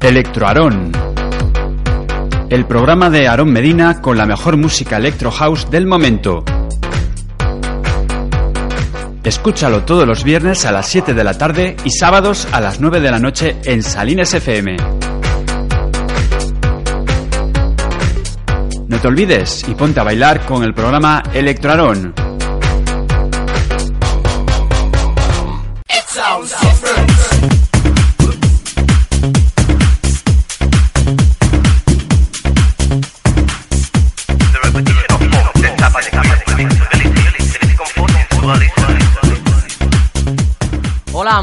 Electroarón. El programa de Aarón Medina con la mejor música electro house del momento. Escúchalo todos los viernes a las 7 de la tarde y sábados a las 9 de la noche en Salines FM. No te olvides y ponte a bailar con el programa Electroarón.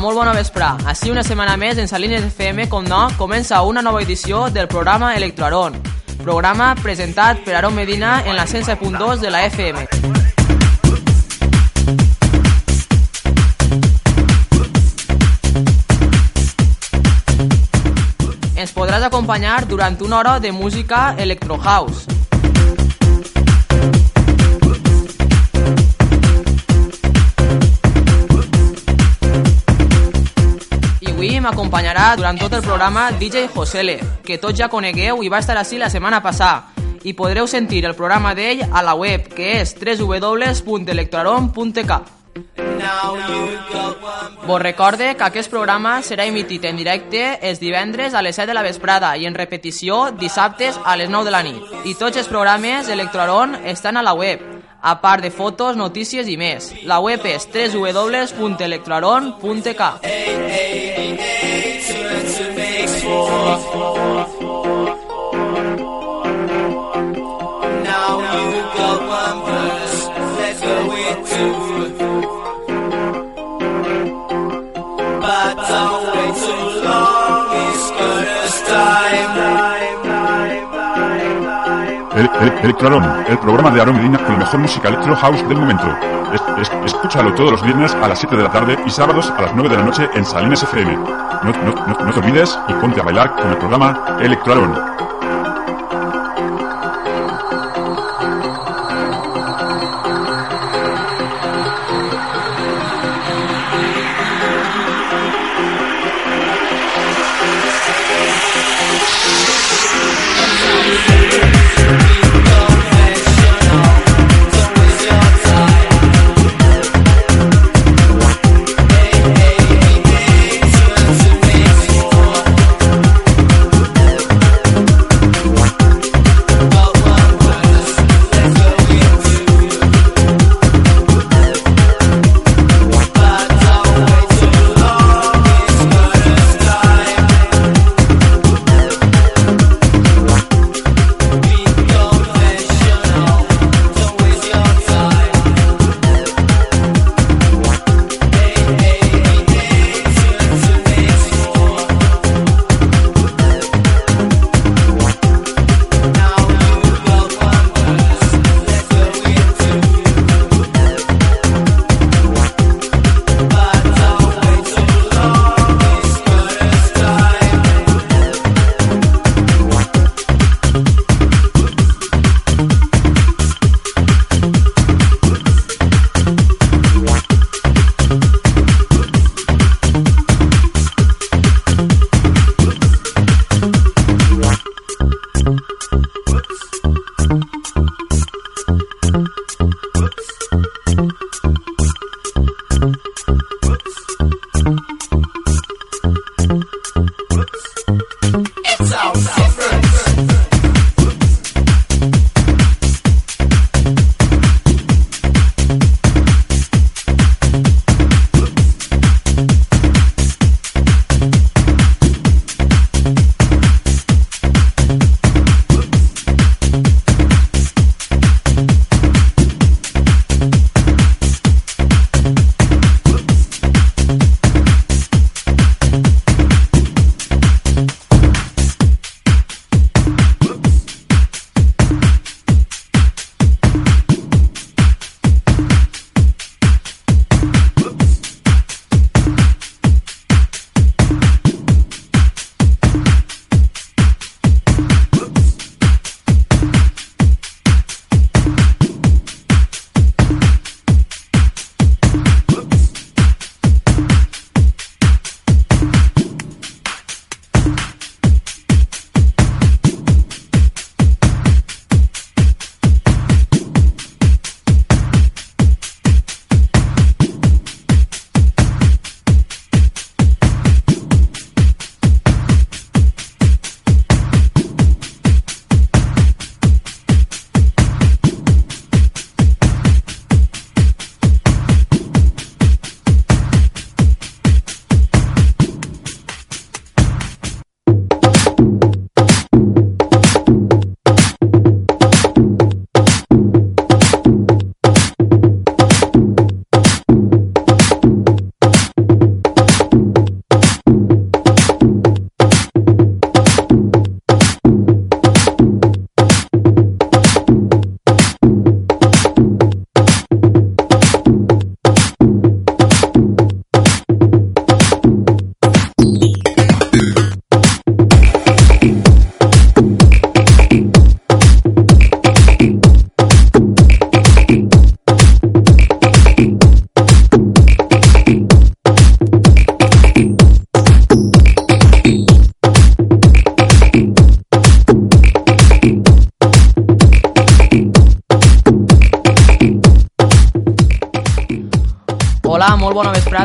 Molt bona vespre. Així una setmana més en Salines FM, com no, comença una nova edició del programa Electroaron. Programa presentat per Aaron Medina en la 107.2 de la FM. Ens podràs acompanyar durant una hora de música Electro House. M'acompanyarà durant tot el programa DJ Josele, que tots ja conegueu i va estar així la setmana passada. I podreu sentir el programa d'ell a la web, que és www.electroaron.k. Vos recorde que aquest programa serà emitit en directe els divendres a les 7 de la vesprada i en repetició dissabtes a les 9 de la nit. I tots els programes Electroaron estan a la web, a part de fotos, notícies i més. La web és www.electroaron.k. El, el, el programa de Aaron Medina con la mejor música electro house del momento. Es- es- escúchalo todos los viernes a las 7 de la tarde y sábados a las 9 de la noche en Salines FM. No, no- no- no te olvides y ponte a bailar con el programa Electroarón.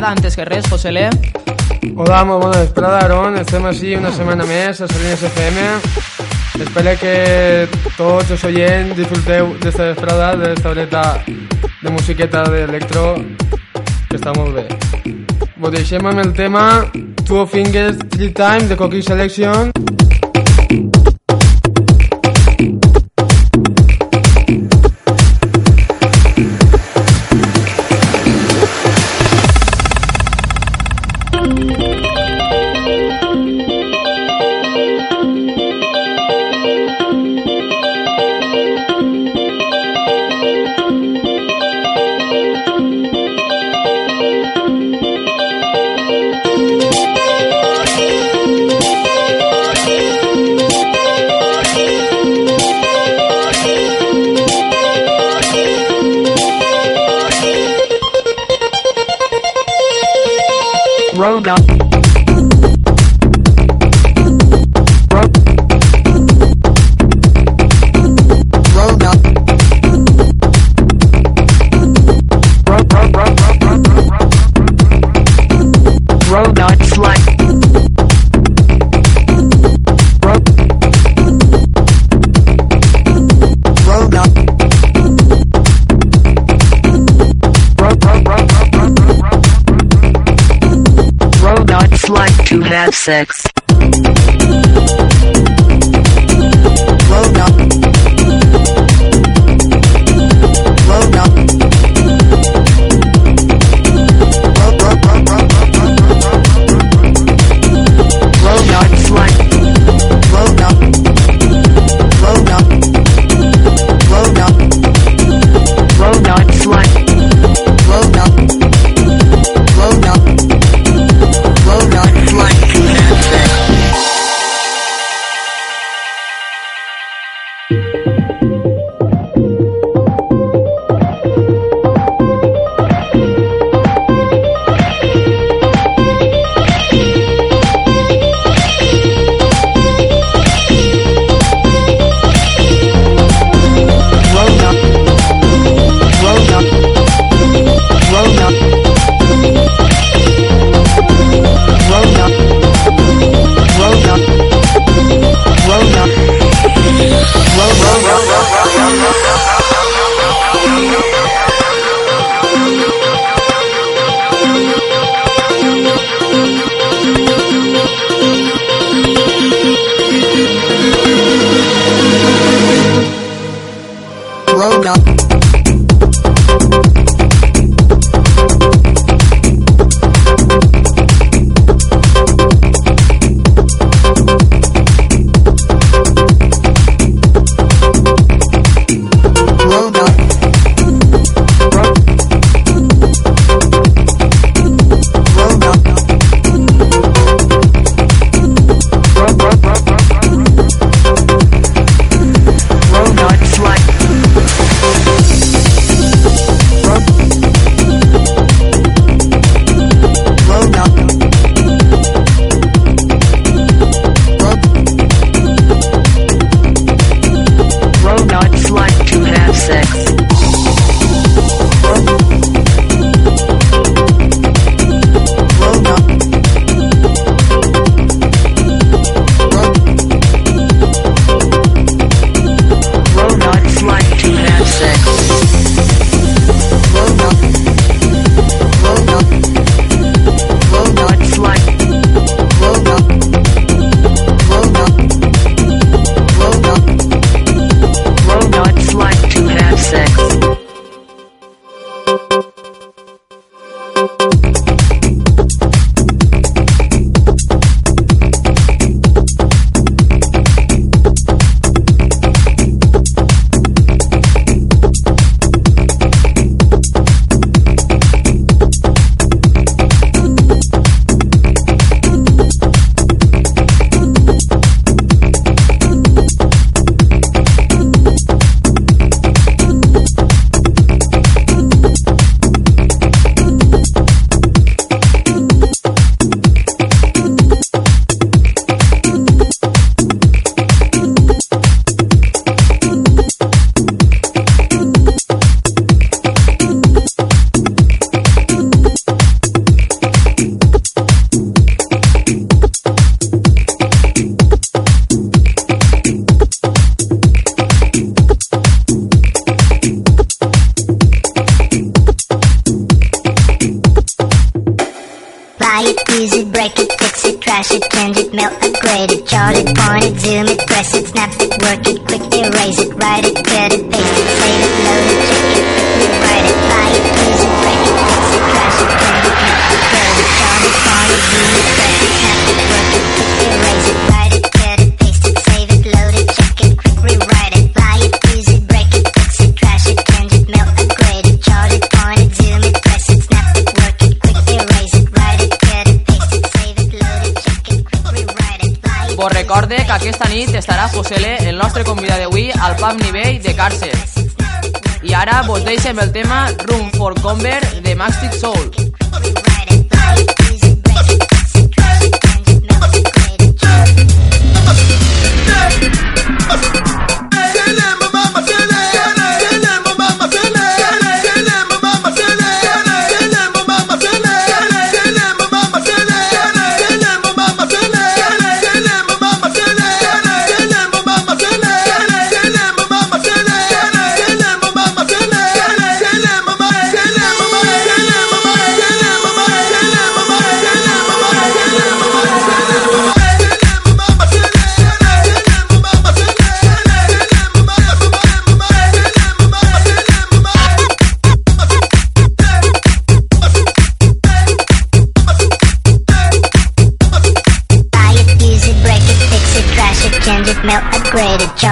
vesprada, antes que res, José Le. Hola, molt bona vesprada, Aaron. Estem així una setmana més a Salines FM. Espero que tots els oients disfruteu d'esta vesprada, d'esta horeta de musiqueta d'electro, que està molt bé. Ho deixem amb el tema Two Fingers Three Time de Cookie Selection Grown up. to have sex.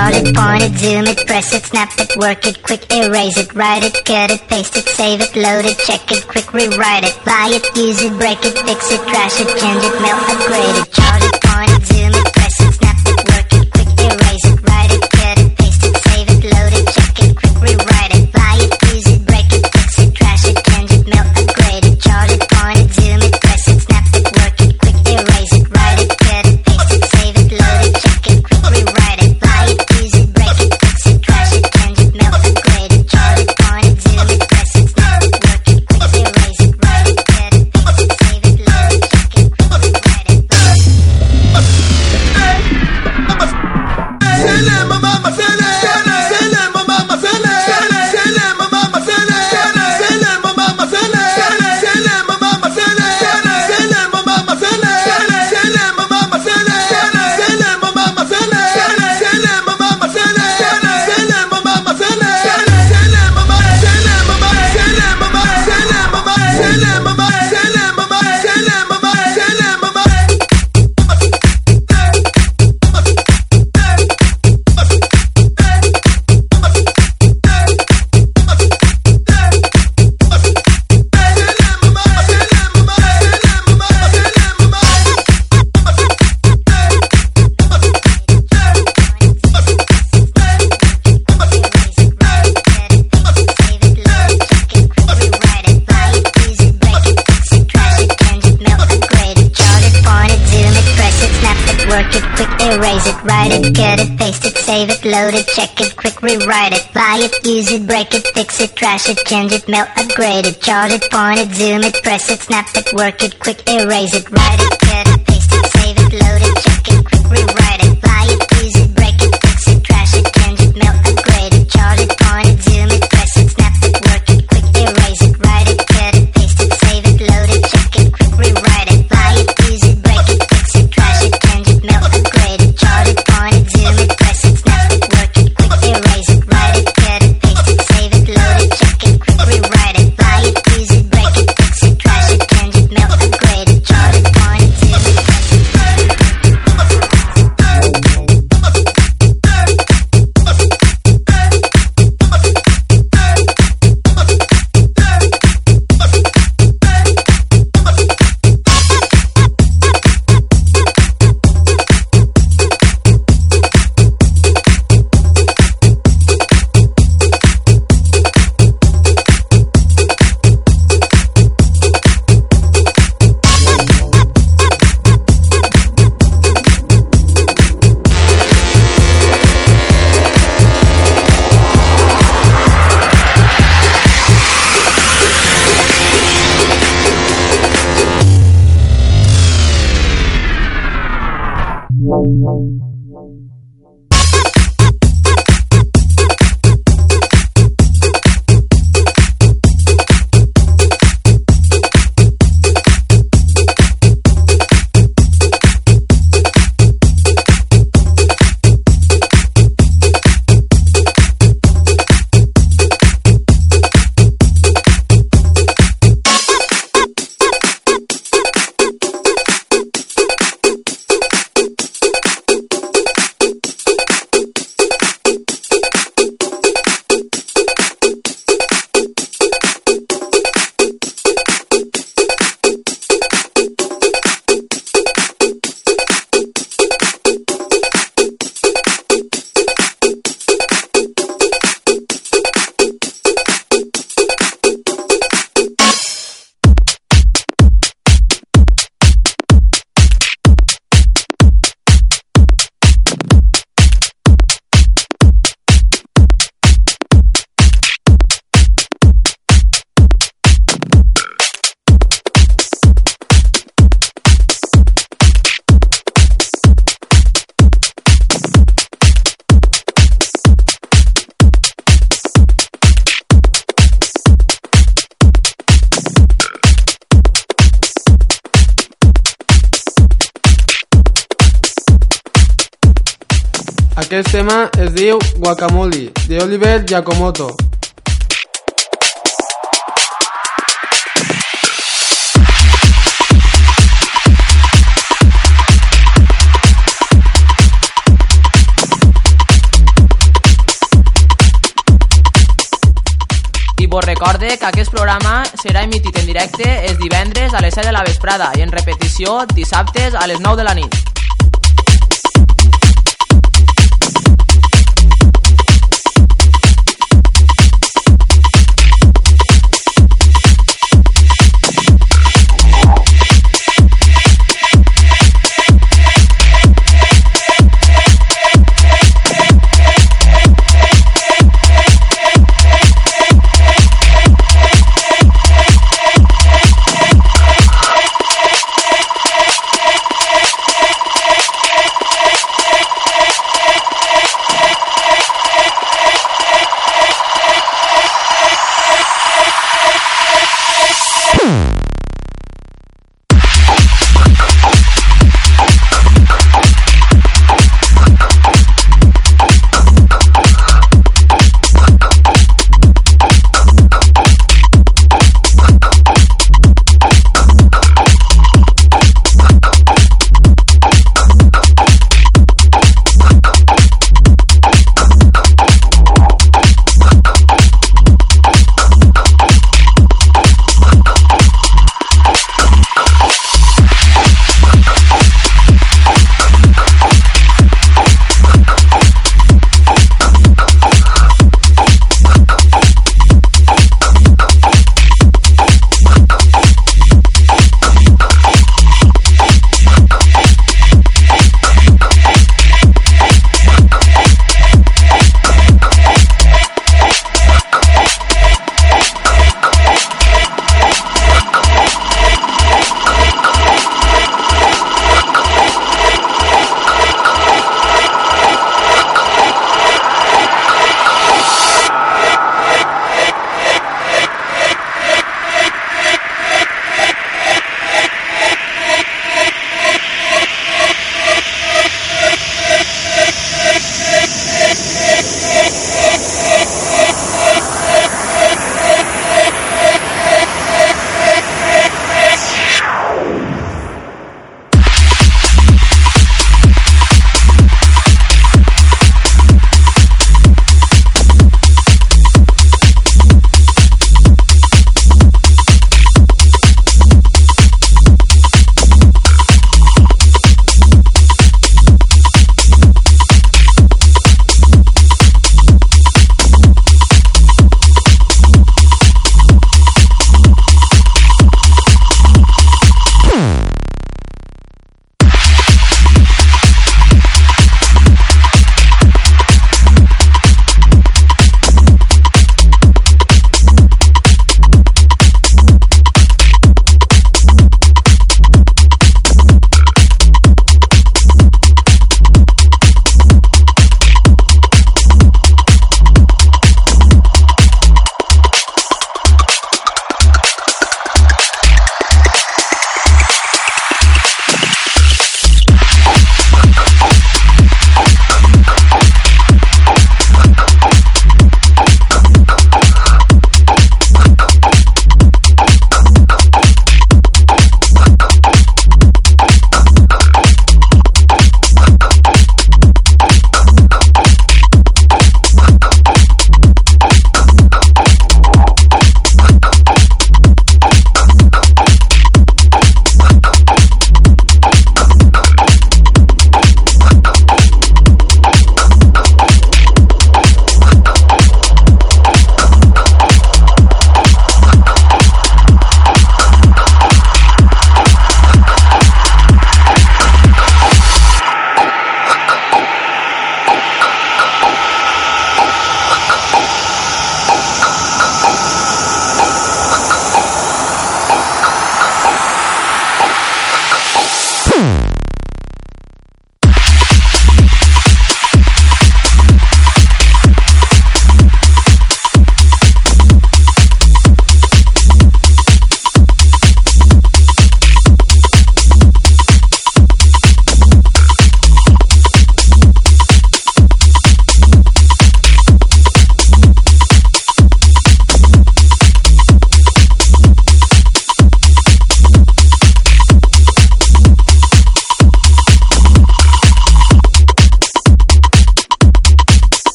Start it, point it, zoom it, press it, snap it, work it, quick erase it, write it, cut it, paste it, save it, load it, check it, quick rewrite it, buy it, use it, break it, fix it, trash it, change it, mail, upgrade it, chart it, point it, zoom it, press it, snap it, work it, quick erase it. It, cut it, paste it, save it, load it, check it, quick rewrite it, buy it, use it, break it, fix it, trash it, change it, melt, upgrade it, chart it, point it, zoom it, press it, snap it, work it, quick erase it, write it, cut it, paste it, save it, load it, check it, quick rewrite it. Tema es diu Guacamole, de Oliver Giacomoto. Vos recorde que aquest programa serà emitit en directe els divendres a les 7 de la vesprada i en repetició dissabtes a les 9 de la nit.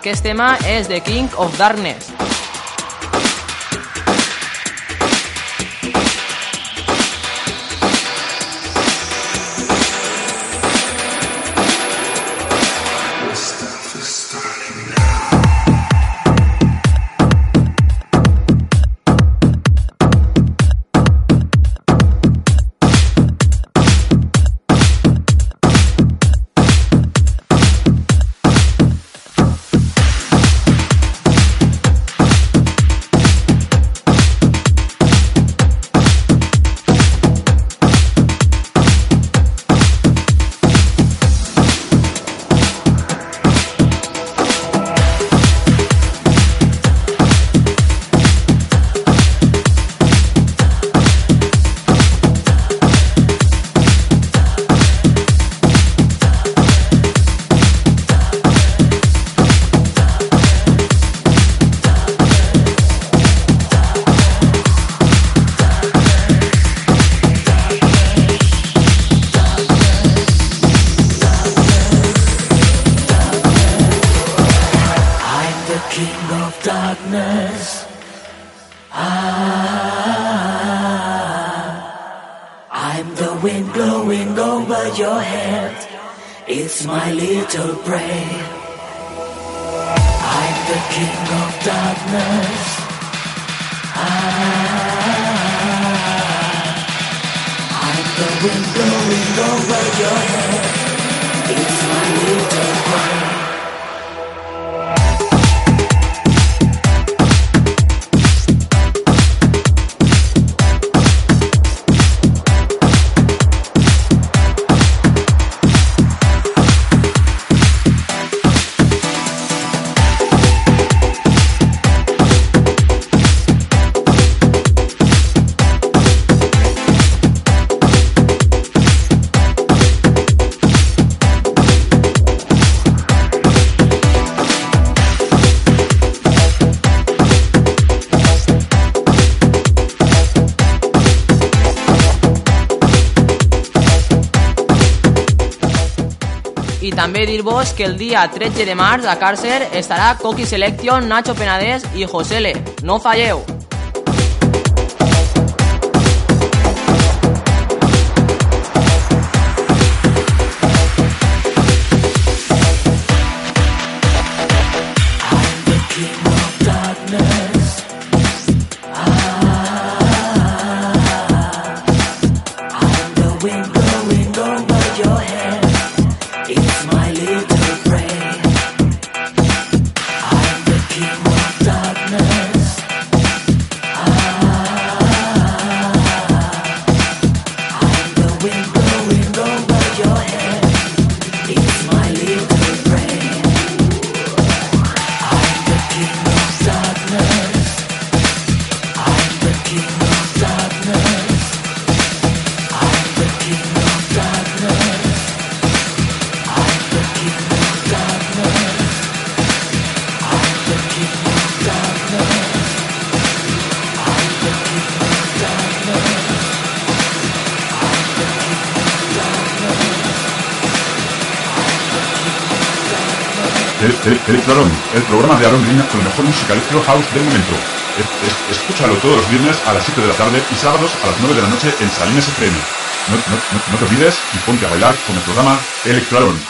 Aquest tema és The King of Darkness. Your head. It's my little prey. I'm the king of darkness. Ah, I'm the wind blowing over your head. It's my little prey. També dir-vos que el dia 13 de març a Càrcer estarà Coqui Selection, Nacho Penedès i Josele. No falleu! El, el, Electrarón, el programa de Aaron Green con la mejor música electro house del momento. Es- es- escúchalo todos los viernes a las 7 de la tarde y sábados a las 9 de la noche en Salinas FM. No, te olvides y ponte a bailar con el programa Electrarón.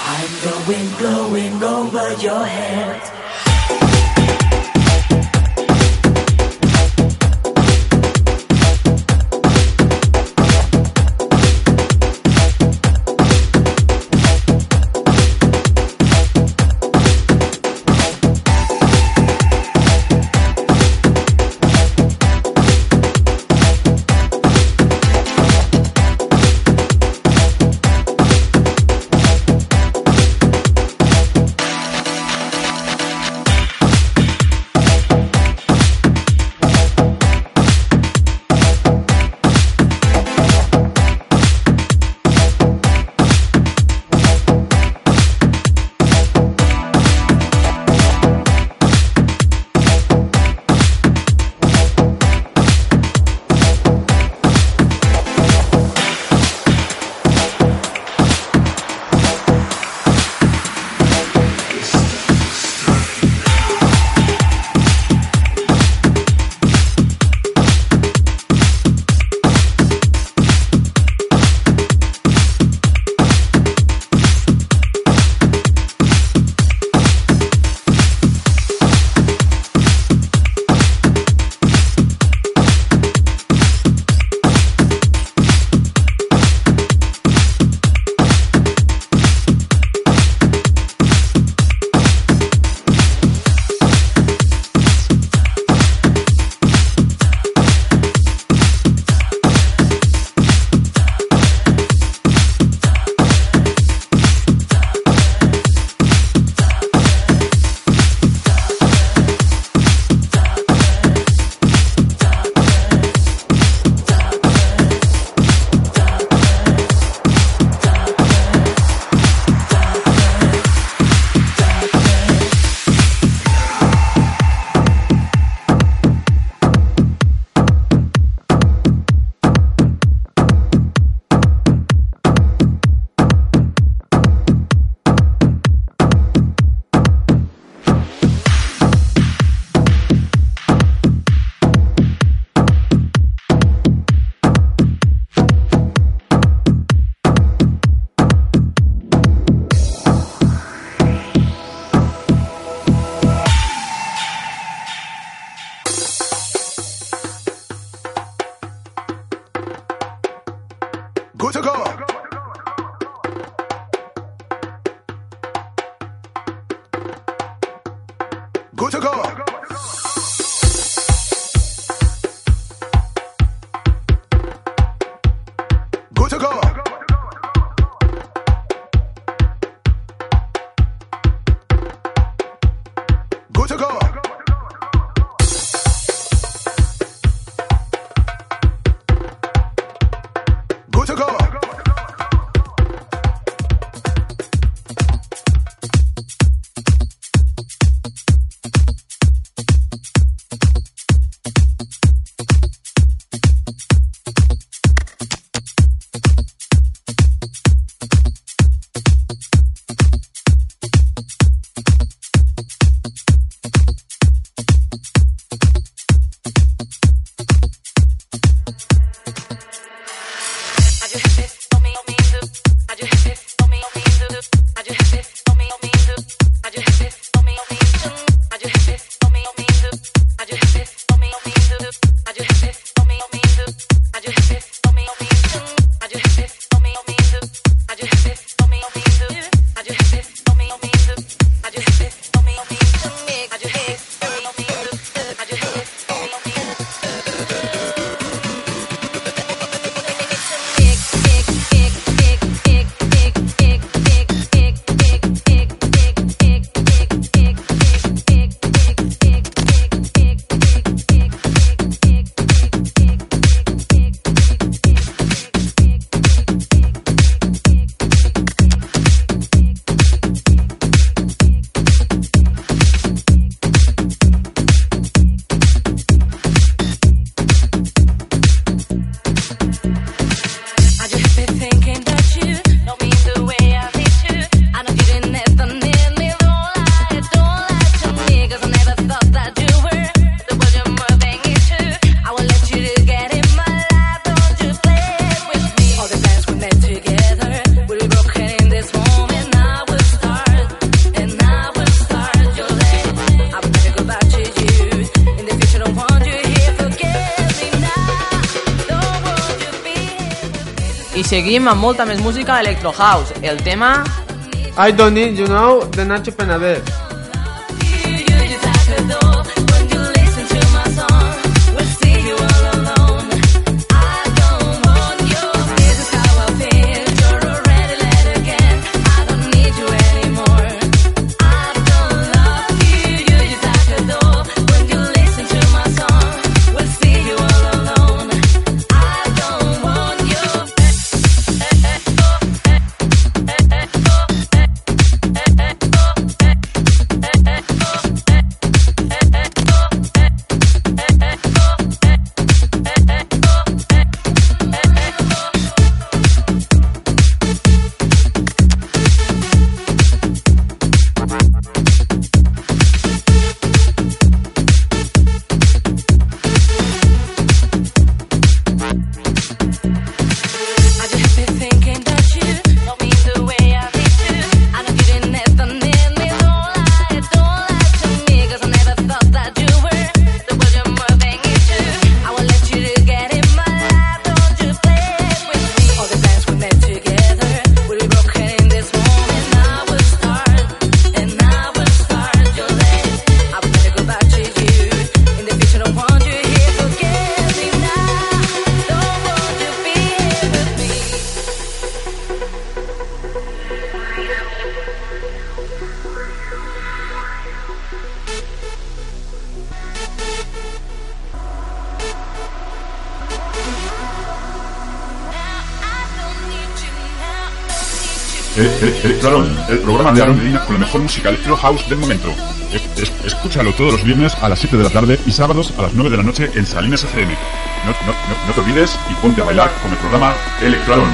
Seguim amb molta més música electro house. El tema I Don't Need You Know de Nacho Penades. Claro, el programa de Aaron Medina con la mejor música electro house del momento. Es- es- escúchalo todos los viernes a las 7 de la tarde y sábados a las 9 de la noche en Salinas FM. No, no, no, no te olvides y ponte a bailar con el programa Electroarón.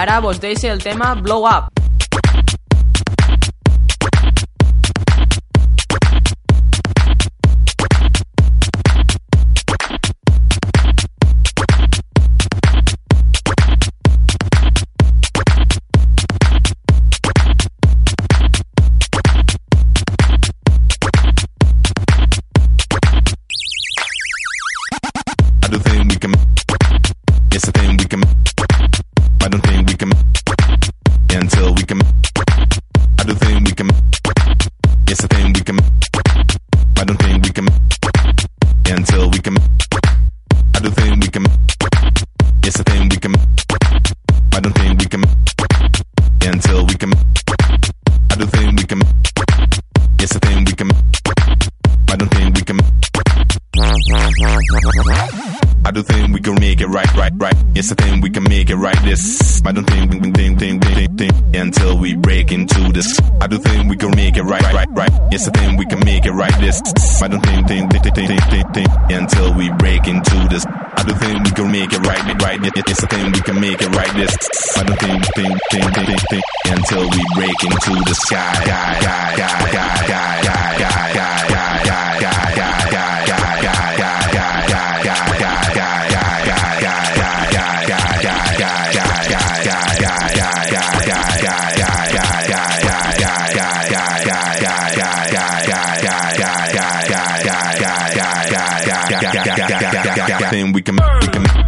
Ara vos deixo el tema Blow Up. Until we can. I do think we can. It's a thing we can. don't think we can make it right, right, right. Yes, I think we can make it right. This I don't think, think, think, think, think, think until we break into this. I don't think we can make it right, right, right. Yes, I think we can make it right. This I don't think, think, think, think, think, think, think until we break into this. I don't think we can make it right, right. Yes, I think we can make it right. This I don't think, think, think, think, think, think until we break into the sky. sky, sky, sky, sky, sky, sky, sky, sky. Then we can, we can,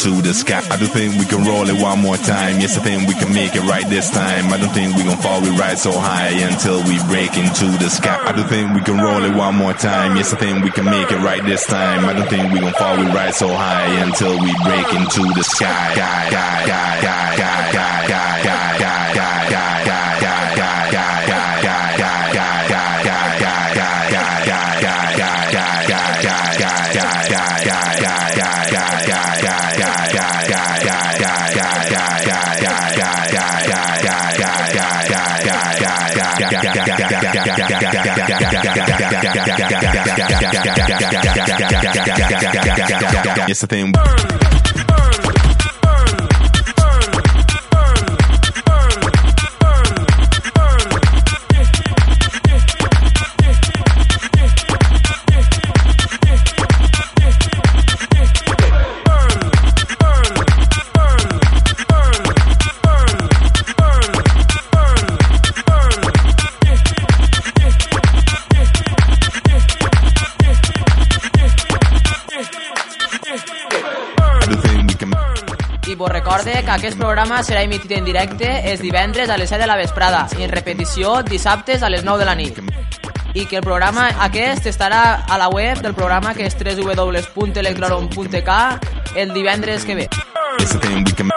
to the sky. I do think we can roll it one more time. Yes, I think we can make it right this time. I don't think we gon' fall, we ride so high until we break into the sky. I do think we can roll it one more time. Yes, I think we can make it right this time. I don't think we gon' fall, we ride so high until we break into the sky. Guy, guy, guy, guy, guy, guy, guy. Essa tem um. Vos recorde que aquest programa serà emitit en directe els divendres a les 7 de la vesprada i en repetició dissabtes a les 9 de la nit. I que el programa aquest estarà a la web del programa que és www.electroaron.k el divendres que ve. I don't think we can.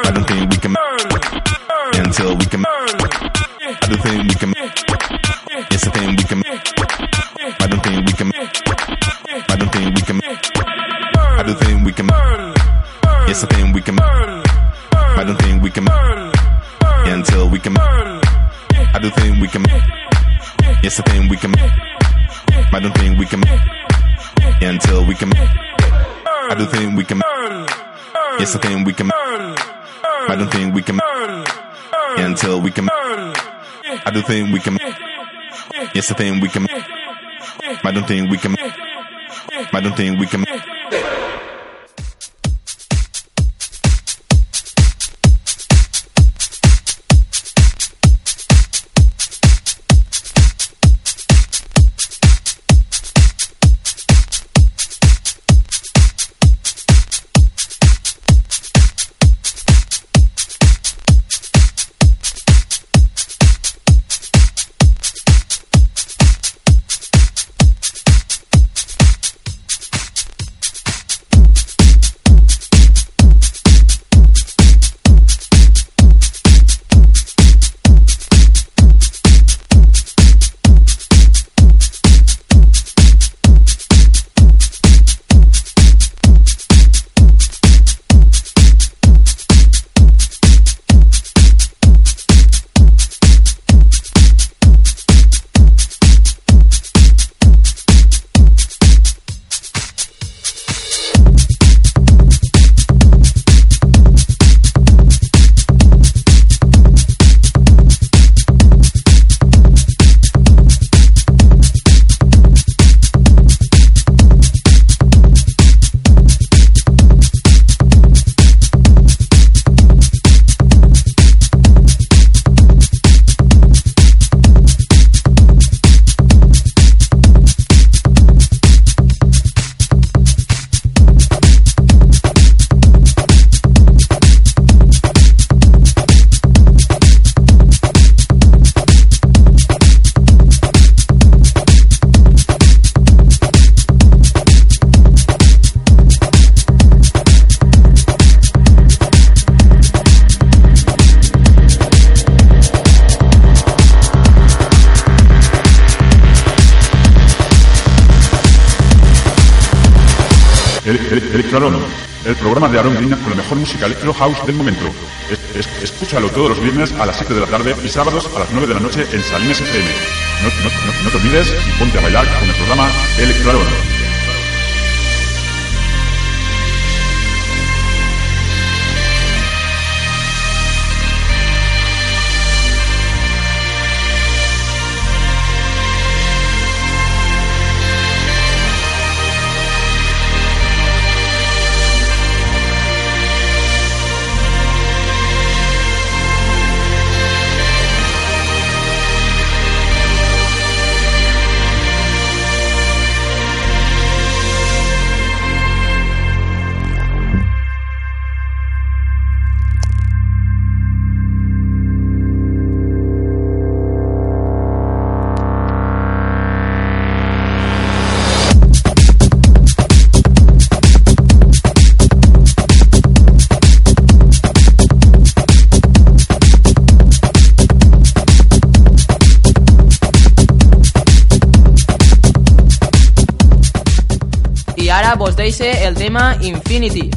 I don't think we can. I don't think we can. It's a thing we can. I don't think we can. Until we can. I don't think we can. It's a thing we can. I don't think we can. Until we can. I don't think we can. It's a thing we can. I don't think we can. Until we can. I don't think we can. It's a thing we can. I don't think we can. I don't think we can. Electro house del momento. Es- es- escúchalo todos los viernes a las 7 de la tarde y sábados a las 9 de la noche en Salinas FM. No, no- no- te olvides y ponte a bailar con el programa Electroarón. Infinity.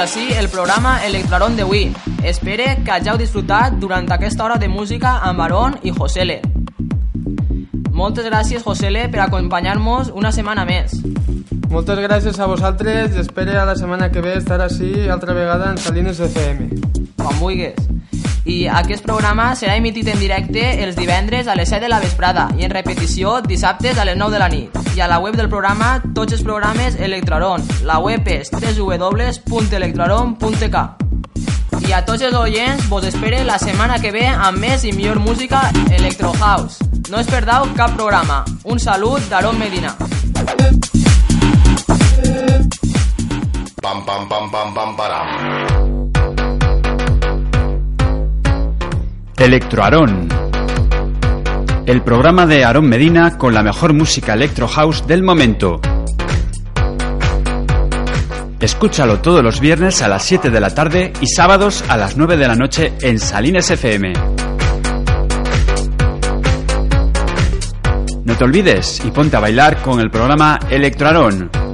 Fins així el programa Electraron d'avui. Espere que hàgiu disfrutat durant aquesta hora de música amb Aaron i Josele. Moltes gràcies, Josele, per acompanyar-nos una setmana més. Moltes gràcies a vosaltres i espere a la setmana que ve estar així altra vegada en Salines FM. quan vulguis. I aquest programa serà emitit en directe els divendres a les 7 de la vesprada i en repetició dissabtes a les 9 de la nit. I a la web del programa tots els programes Electraron. La web és www.electraron.k I a tots els oients vos espere la setmana que ve amb més i millor música Electro House. No es perdau cap programa. Un salut d'Aaron Medina. Pam pam pam pam pam param. Electroarón. El programa de Aarón Medina con la mejor música electro house del momento. Escúchalo todos los viernes a las 7 de la tarde y sábados a las 9 de la noche en Salines FM. No te olvides y ponte a bailar con el programa Electroarón.